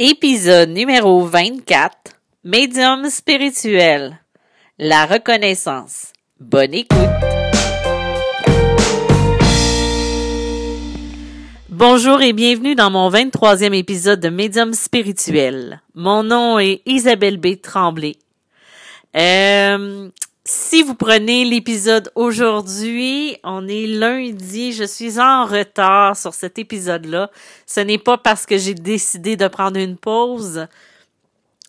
Épisode numéro 24. Médium spirituel. La reconnaissance. Bonne écoute. Bonjour et bienvenue dans mon 23e épisode de Médium spirituel. Mon nom est Isabelle B. Tremblay. Euh, si vous prenez l'épisode aujourd'hui, on est lundi, je suis en retard sur cet épisode-là. Ce n'est pas parce que j'ai décidé de prendre une pause,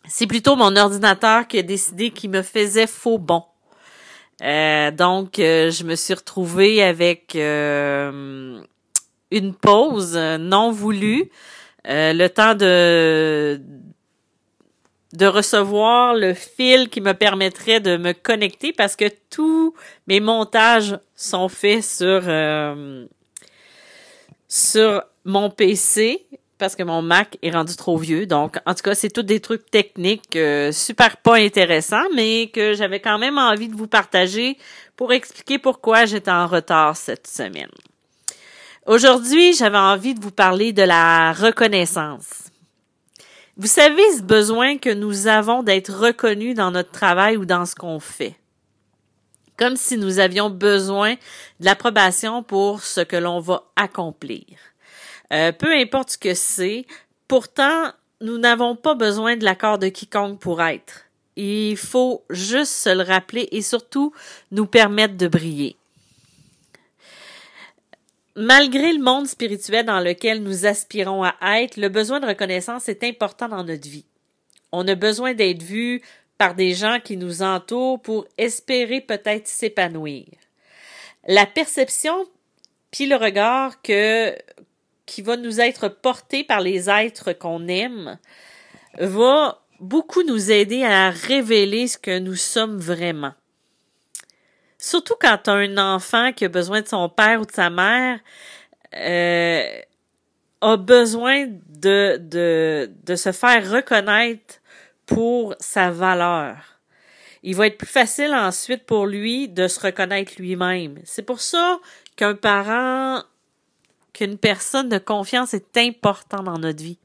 c'est plutôt mon ordinateur qui a décidé qu'il me faisait faux bon. Euh, donc, euh, je me suis retrouvée avec euh, une pause non voulue, le temps de de recevoir le fil qui me permettrait de me connecter parce que tous mes montages sont faits sur euh, sur mon PC parce que mon Mac est rendu trop vieux. Donc, en tout cas, c'est tous des trucs techniques euh, super pas intéressants, mais que j'avais quand même envie de vous partager pour expliquer pourquoi j'étais en retard cette semaine. Aujourd'hui, j'avais envie de vous parler de la reconnaissance. Vous savez ce besoin que nous avons d'être reconnus dans notre travail ou dans ce qu'on fait? Comme si nous avions besoin de l'approbation pour ce que l'on va accomplir. Euh, peu importe ce que c'est, pourtant, nous n'avons pas besoin de l'accord de quiconque pour être. Il faut juste se le rappeler et surtout nous permettre de briller malgré le monde spirituel dans lequel nous aspirons à être, le besoin de reconnaissance est important dans notre vie. On a besoin d'être vu par des gens qui nous entourent pour espérer peut-être s'épanouir. La perception puis le regard que qui va nous être porté par les êtres qu'on aime va beaucoup nous aider à révéler ce que nous sommes vraiment. Surtout quand un enfant qui a besoin de son père ou de sa mère, euh, a besoin de, de, de se faire reconnaître pour sa valeur. Il va être plus facile ensuite pour lui de se reconnaître lui-même. C'est pour ça qu'un parent, qu'une personne de confiance est important dans notre vie.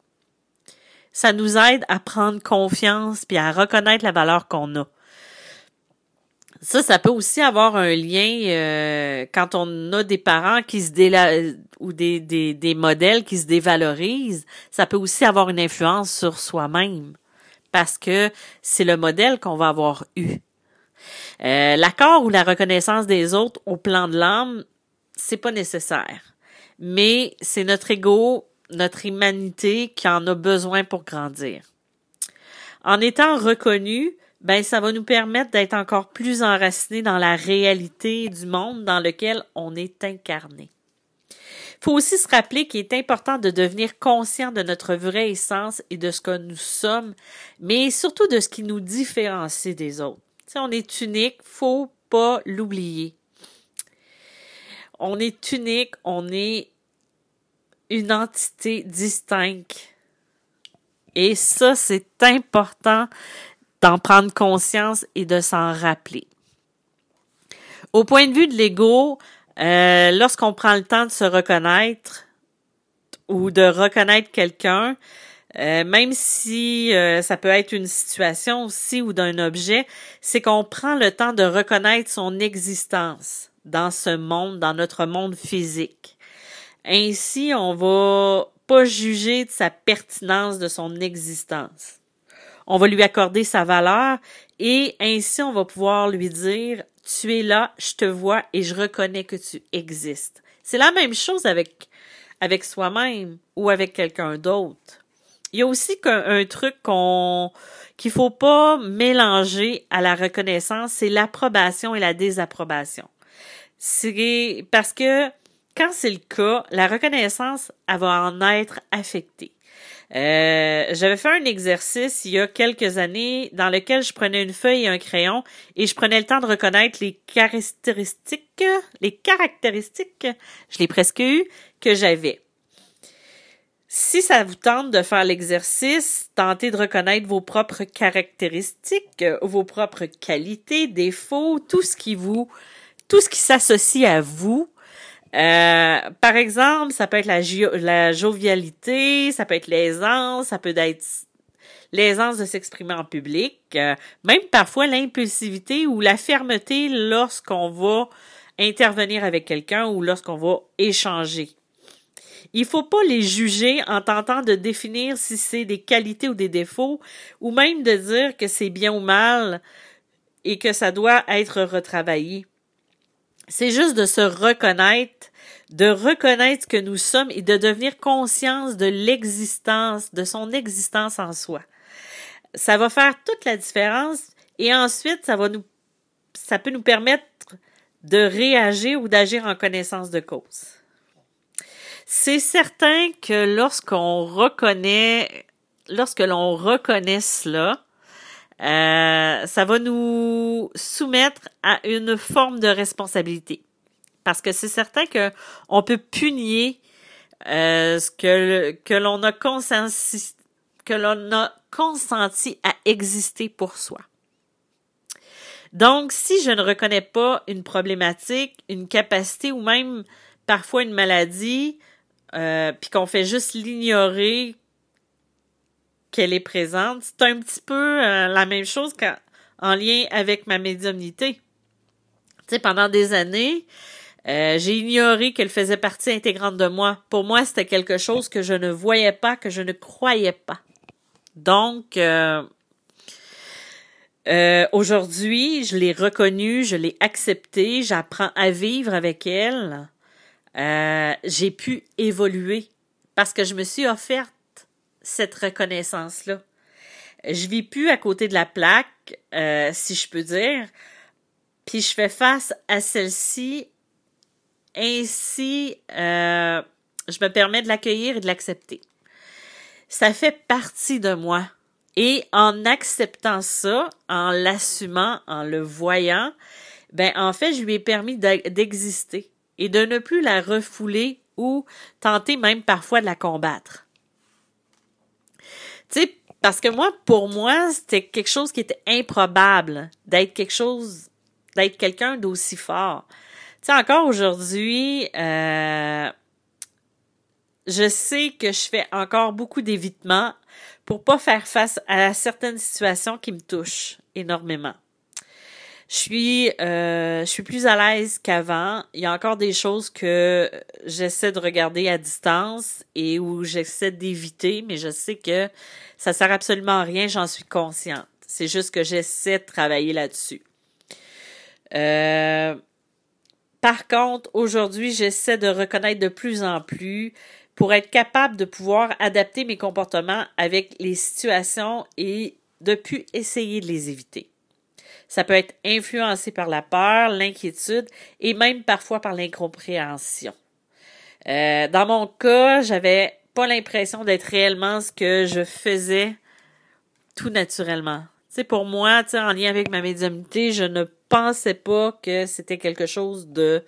Ça nous aide à prendre confiance puis à reconnaître la valeur qu'on a. Ça, ça peut aussi avoir un lien euh, quand on a des parents qui se déla ou des, des, des modèles qui se dévalorisent, ça peut aussi avoir une influence sur soi-même parce que c'est le modèle qu'on va avoir eu. Euh, L'accord ou la reconnaissance des autres au plan de l'âme, c'est pas nécessaire. Mais c'est notre ego, notre humanité qui en a besoin pour grandir. En étant reconnu, ben ça va nous permettre d'être encore plus enracinés dans la réalité du monde dans lequel on est incarné. Il faut aussi se rappeler qu'il est important de devenir conscient de notre vraie essence et de ce que nous sommes, mais surtout de ce qui nous différencie des autres. Si on est unique, faut pas l'oublier. On est unique, on est une entité distincte. Et ça, c'est important d'en prendre conscience et de s'en rappeler. Au point de vue de l'ego, euh, lorsqu'on prend le temps de se reconnaître ou de reconnaître quelqu'un, euh, même si euh, ça peut être une situation aussi ou d'un objet, c'est qu'on prend le temps de reconnaître son existence dans ce monde, dans notre monde physique. Ainsi, on va pas juger de sa pertinence de son existence on va lui accorder sa valeur et ainsi on va pouvoir lui dire tu es là, je te vois et je reconnais que tu existes. C'est la même chose avec avec soi-même ou avec quelqu'un d'autre. Il y a aussi un, truc qu'on qu'il faut pas mélanger à la reconnaissance, c'est l'approbation et la désapprobation. C'est parce que quand c'est le cas, la reconnaissance elle va en être affectée. Euh, j'avais fait un exercice il y a quelques années dans lequel je prenais une feuille et un crayon et je prenais le temps de reconnaître les caractéristiques, les caractéristiques, je l'ai presque eu, que j'avais. Si ça vous tente de faire l'exercice, tentez de reconnaître vos propres caractéristiques, vos propres qualités, défauts, tout ce qui vous, tout ce qui s'associe à vous, Euh, par exemple, ça peut être la, jovialité, ça peut être l'aisance, ça peut être l'aisance de s'exprimer en public, euh, même parfois l'impulsivité ou la fermeté lorsqu'on va intervenir avec quelqu'un ou lorsqu'on va échanger. Il faut pas les juger en tentant de définir si c'est des qualités ou des défauts, ou même de dire que c'est bien ou mal et que ça doit être retravaillé. C'est juste de se reconnaître, de reconnaître ce que nous sommes et de devenir conscience de l'existence, de son existence en soi. Ça va faire toute la différence et ensuite ça va nous, ça peut nous permettre de réagir ou d'agir en connaissance de cause. C'est certain que lorsqu'on reconnaît, lorsque l'on reconnaît cela, euh, ça va nous soumettre à une forme de responsabilité. Parce que c'est certain que on peut punir euh, ce que, que l'on a consenti, que l'on a consenti à exister pour soi. Donc, si je ne reconnais pas une problématique, une capacité ou même parfois une maladie, euh, puis qu'on fait juste l'ignorer qu'elle est présente, c'est un petit peu euh, la même chose qu'en lien avec ma médiumnité. Tu sais, pendant des années, euh, j'ai ignoré qu'elle faisait partie intégrante de moi. Pour moi, c'était quelque chose que je ne voyais pas, que je ne croyais pas. Donc, aujourd'hui, je l'ai reconnue, je l'ai acceptée, j'apprends à vivre avec elle. Euh, j'ai pu évoluer parce que je me suis offerte cette reconnaissance-là. Je vis plus à côté de la plaque, euh, si je peux dire, puis je fais face à celle-ci. Ainsi, euh, je me permets de l'accueillir et de l'accepter. Ça fait partie de moi. Et en acceptant ça, en l'assumant, en le voyant, ben en fait, je lui ai permis d'exister et de ne plus la refouler ou tenter même parfois de la combattre. Tu sais, parce que moi, pour moi, c'était quelque chose qui était improbable d'être quelque chose, d'être quelqu'un d'aussi fort. Tu sais, encore aujourd'hui, euh, je sais que je fais encore beaucoup d'évitement pour pas faire face à certaines situations qui me touchent énormément. Je suis, euh, je suis plus à l'aise qu'avant. Il y a encore des choses que j'essaie de regarder à distance et où j'essaie d'éviter, mais je sais que ça sert absolument à rien, j'en suis consciente. C'est juste que j'essaie de travailler là-dessus. Euh, par contre, aujourd'hui, j'essaie de reconnaître de plus en plus pour être capable de pouvoir adapter mes comportements avec les situations et de plus essayer de les éviter. Ça peut être influencé par la peur, l'inquiétude et même parfois par l'incompréhension. Euh, dans mon cas, j'avais pas l'impression d'être réellement ce que je faisais tout naturellement. Pour moi, en lien avec ma médiumnité, je ne pensais pas que c'était quelque chose de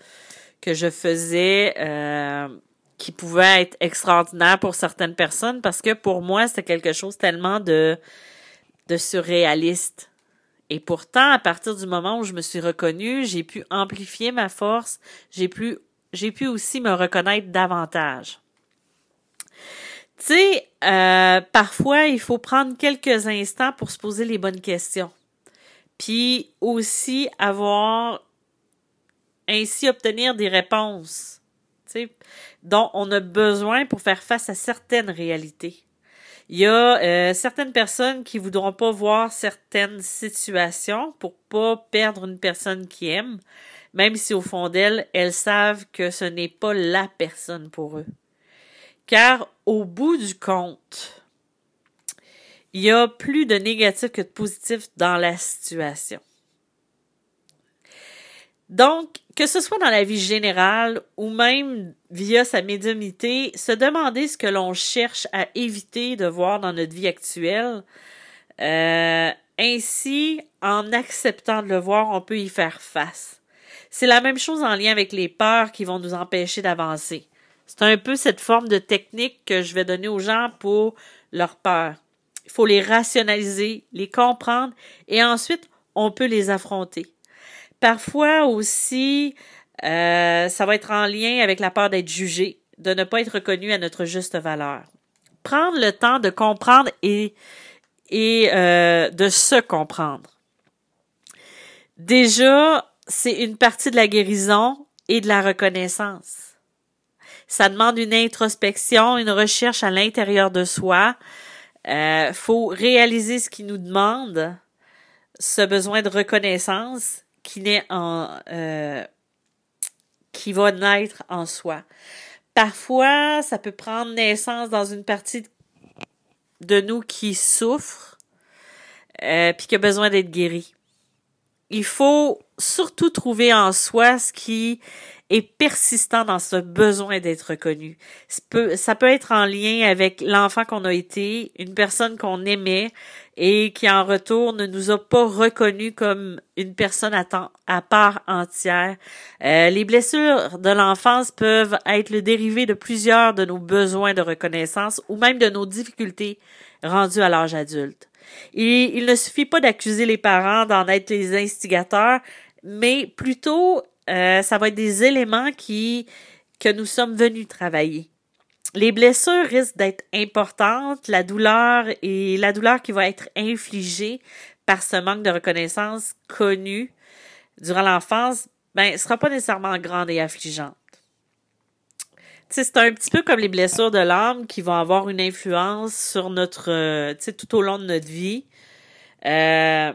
que je faisais euh, qui pouvait être extraordinaire pour certaines personnes parce que pour moi, c'était quelque chose tellement de de surréaliste. Et pourtant, à partir du moment où je me suis reconnue, j'ai pu amplifier ma force, j'ai pu, j'ai pu aussi me reconnaître davantage. Tu sais, euh, parfois, il faut prendre quelques instants pour se poser les bonnes questions. Puis aussi avoir ainsi obtenir des réponses, dont on a besoin pour faire face à certaines réalités. Il y a euh, certaines personnes qui voudront pas voir certaines situations pour pas perdre une personne qui aime, même si au fond d'elles, elles savent que ce n'est pas la personne pour eux. Car au bout du compte, il y a plus de négatif que de positif dans la situation. Donc, que ce soit dans la vie générale ou même via sa médiumnité, se demander ce que l'on cherche à éviter de voir dans notre vie actuelle. Euh, ainsi, en acceptant de le voir, on peut y faire face. C'est la même chose en lien avec les peurs qui vont nous empêcher d'avancer. C'est un peu cette forme de technique que je vais donner aux gens pour leurs peurs. Il faut les rationaliser, les comprendre et ensuite on peut les affronter. Parfois aussi, Euh, ça va être en lien avec la peur d'être jugé, de ne pas être reconnu à notre juste valeur. Prendre le temps de comprendre et, et euh, de se comprendre. Déjà, c'est une partie de la guérison et de la reconnaissance. Ça demande une introspection, une recherche à l'intérieur de soi. Euh, faut réaliser ce qui nous demande, ce besoin de reconnaissance qui naît en euh, qui va naître en soi. Parfois, ça peut prendre naissance dans une partie de nous qui souffre, euh, puis qui a besoin d'être guéri. Il faut surtout trouver en soi ce qui est persistant dans ce besoin d'être reconnu. Ça peut, être en lien avec l'enfant qu'on a été, une personne qu'on aimait et qui en retour ne nous a pas reconnu comme une personne à part entière. Euh, les blessures de l'enfance peuvent être le dérivé de plusieurs de nos besoins de reconnaissance ou même de nos difficultés rendues à l'âge adulte. Il ne suffit pas d'accuser les parents d'en être les instigateurs, mais plutôt euh, ça va être des éléments qui que nous sommes venus travailler. Les blessures risquent d'être importantes, la douleur et la douleur qui va être infligée par ce manque de reconnaissance connu durant l'enfance, ben, sera pas nécessairement grande et affligeante. C'est un petit peu comme les blessures de l'âme qui vont avoir une influence sur notre, euh, tout au long de notre vie. Euh,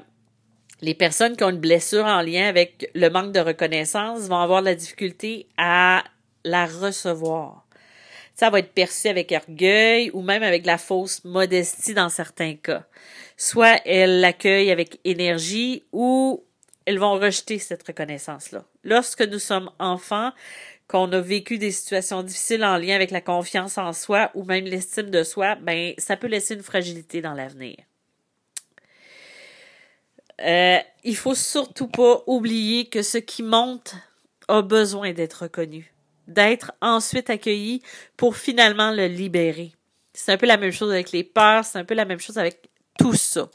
les personnes qui ont une blessure en lien avec le manque de reconnaissance vont avoir de la difficulté à la recevoir. Ça va être perçu avec orgueil ou même avec la fausse modestie dans certains cas. Soit elles l'accueillent avec énergie ou elles vont rejeter cette reconnaissance-là. Lorsque nous sommes enfants, qu'on a vécu des situations difficiles en lien avec la confiance en soi ou même l'estime de soi, ben ça peut laisser une fragilité dans l'avenir. Euh, il faut surtout pas oublier que ce qui monte a besoin d'être reconnu, d'être ensuite accueilli pour finalement le libérer. C'est un peu la même chose avec les peurs, c'est un peu la même chose avec tout ça.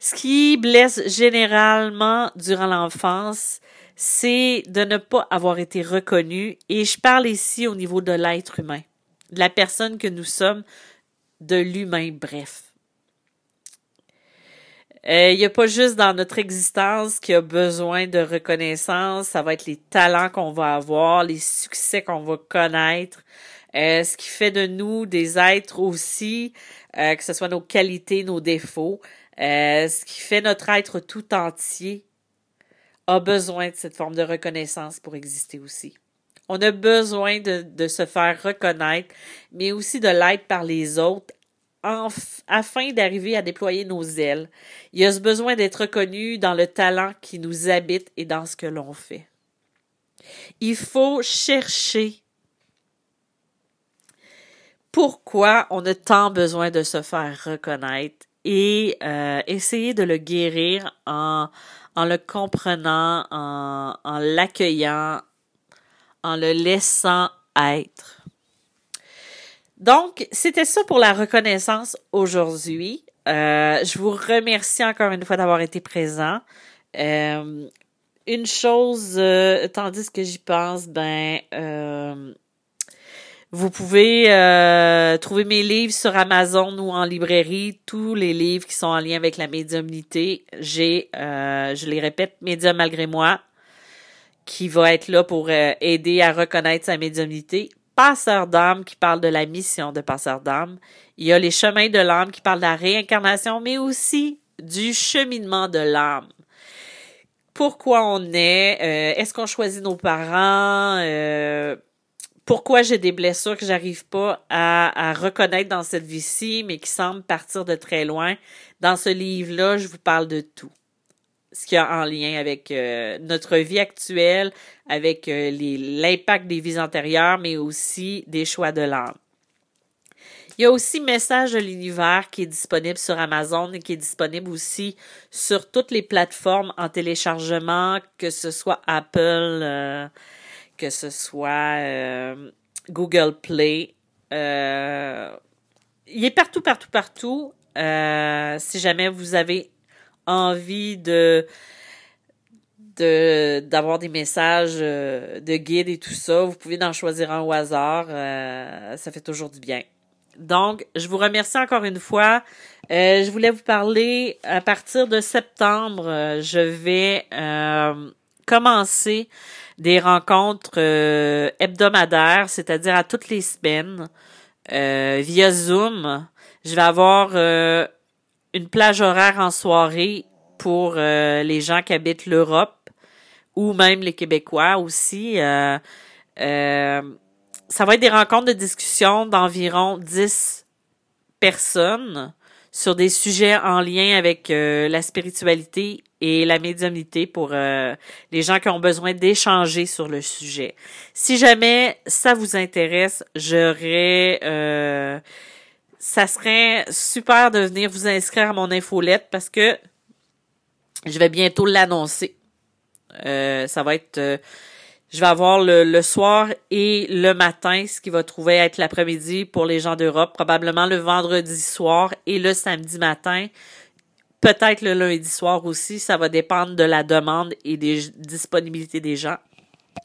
Ce qui blesse généralement durant l'enfance, c'est de ne pas avoir été reconnu, et je parle ici au niveau de l'être humain, de la personne que nous sommes, de l'humain, bref. Euh, il n'y a pas juste dans notre existence qui a besoin de reconnaissance, ça va être les talents qu'on va avoir, les succès qu'on va connaître, euh, ce qui fait de nous des êtres aussi, euh, que ce soit nos qualités, nos défauts, ce qui fait notre être tout entier a besoin de cette forme de reconnaissance pour exister aussi. On a besoin de, se faire reconnaître, mais aussi de l'être par les autres afin d'arriver à déployer nos ailes. Il y a ce besoin d'être reconnu dans le talent qui nous habite et dans ce que l'on fait. Il faut chercher pourquoi on a tant besoin de se faire reconnaître et euh, essayer de le guérir en, en le comprenant, en, l'accueillant, en le laissant être. Donc, c'était ça pour la reconnaissance aujourd'hui. Euh, je vous remercie encore une fois d'avoir été présent. Euh, une chose, euh, tandis que j'y pense, ben, vous pouvez trouver mes livres sur Amazon ou en librairie, tous les livres qui sont en lien avec la médiumnité. J'ai, je les répète, Médium malgré moi, qui va être là pour aider à reconnaître sa médiumnité. Passeur d'âme qui parle de la mission de passeur d'âme. Il y a les chemins de l'âme qui parlent de la réincarnation, mais aussi du cheminement de l'âme. Pourquoi on est? Euh, est-ce qu'on choisit nos parents? Euh, pourquoi j'ai des blessures que j'arrive pas à, reconnaître dans cette vie-ci, mais qui semblent partir de très loin. Dans ce livre-là, je vous parle de tout ce qui a en lien avec euh, notre vie actuelle, avec euh, l'impact des vies antérieures, mais aussi des choix de l'âme. Il y a aussi Message de l'univers qui est disponible sur Amazon et qui est disponible aussi sur toutes les plateformes en téléchargement, que ce soit Apple, euh, que ce soit Google Play. il est partout, partout, partout. si jamais vous avez envie de de d'avoir des messages euh, de guide et tout ça. Vous pouvez en choisir un au hasard. ça fait toujours du bien. Donc, je vous remercie encore une fois. je voulais vous parler à partir de septembre. je vais commencer des rencontres hebdomadaires, c'est-à-dire à toutes les semaines, via Zoom. Je vais avoir une plage horaire en soirée pour euh, les gens qui habitent l'Europe ou même les Québécois aussi. Euh, euh, ça va être des rencontres de discussion d'environ 10 personnes sur des sujets en lien avec la spiritualité et la médiumnité pour les gens qui ont besoin d'échanger sur le sujet. Si jamais ça vous intéresse, j'aurais ça serait super de venir vous inscrire à mon infolette parce que je vais bientôt l'annoncer. Euh, ça va être euh, je vais avoir le, soir et le matin, ce qui va trouver être l'après-midi pour les gens d'Europe, probablement le vendredi soir et le samedi matin. Peut-être le lundi soir aussi, ça va dépendre de la demande et des disponibilités des gens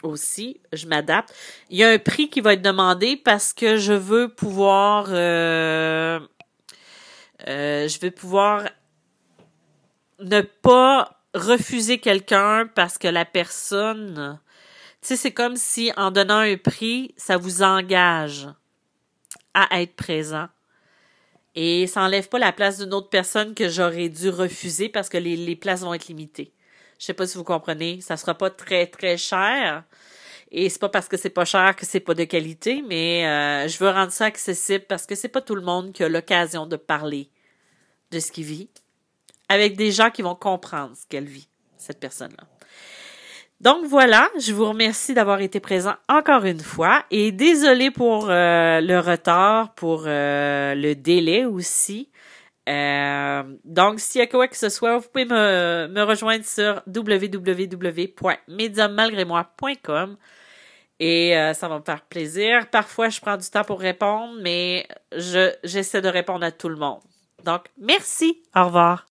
aussi, je m'adapte. Il y a un prix qui va être demandé parce que je veux pouvoir euh, euh, je veux pouvoir ne pas refuser quelqu'un parce que la personne sais c'est comme si en donnant un prix, ça vous engage à être présent. Et ça enlève pas la place d'une autre personne que j'aurais dû refuser parce que les, places vont être limitées. Je sais pas si vous comprenez. Ça sera pas très, très cher. Et c'est pas parce que c'est pas cher que c'est pas de qualité, mais euh, je veux rendre ça accessible parce que c'est pas tout le monde qui a l'occasion de parler de ce qu'il vit avec des gens qui vont comprendre ce qu'elle vit, cette personne-là. Donc voilà, je vous remercie d'avoir été présent encore une fois et désolé pour euh, le retard, pour euh, le délai aussi. Euh, donc, s'il y a quoi que ce soit, vous pouvez me, rejoindre sur www.mediummalgrémoi.com et euh, ça va me faire plaisir. Parfois, je prends du temps pour répondre, mais je, j'essaie de répondre à tout le monde. Donc, merci. Au revoir.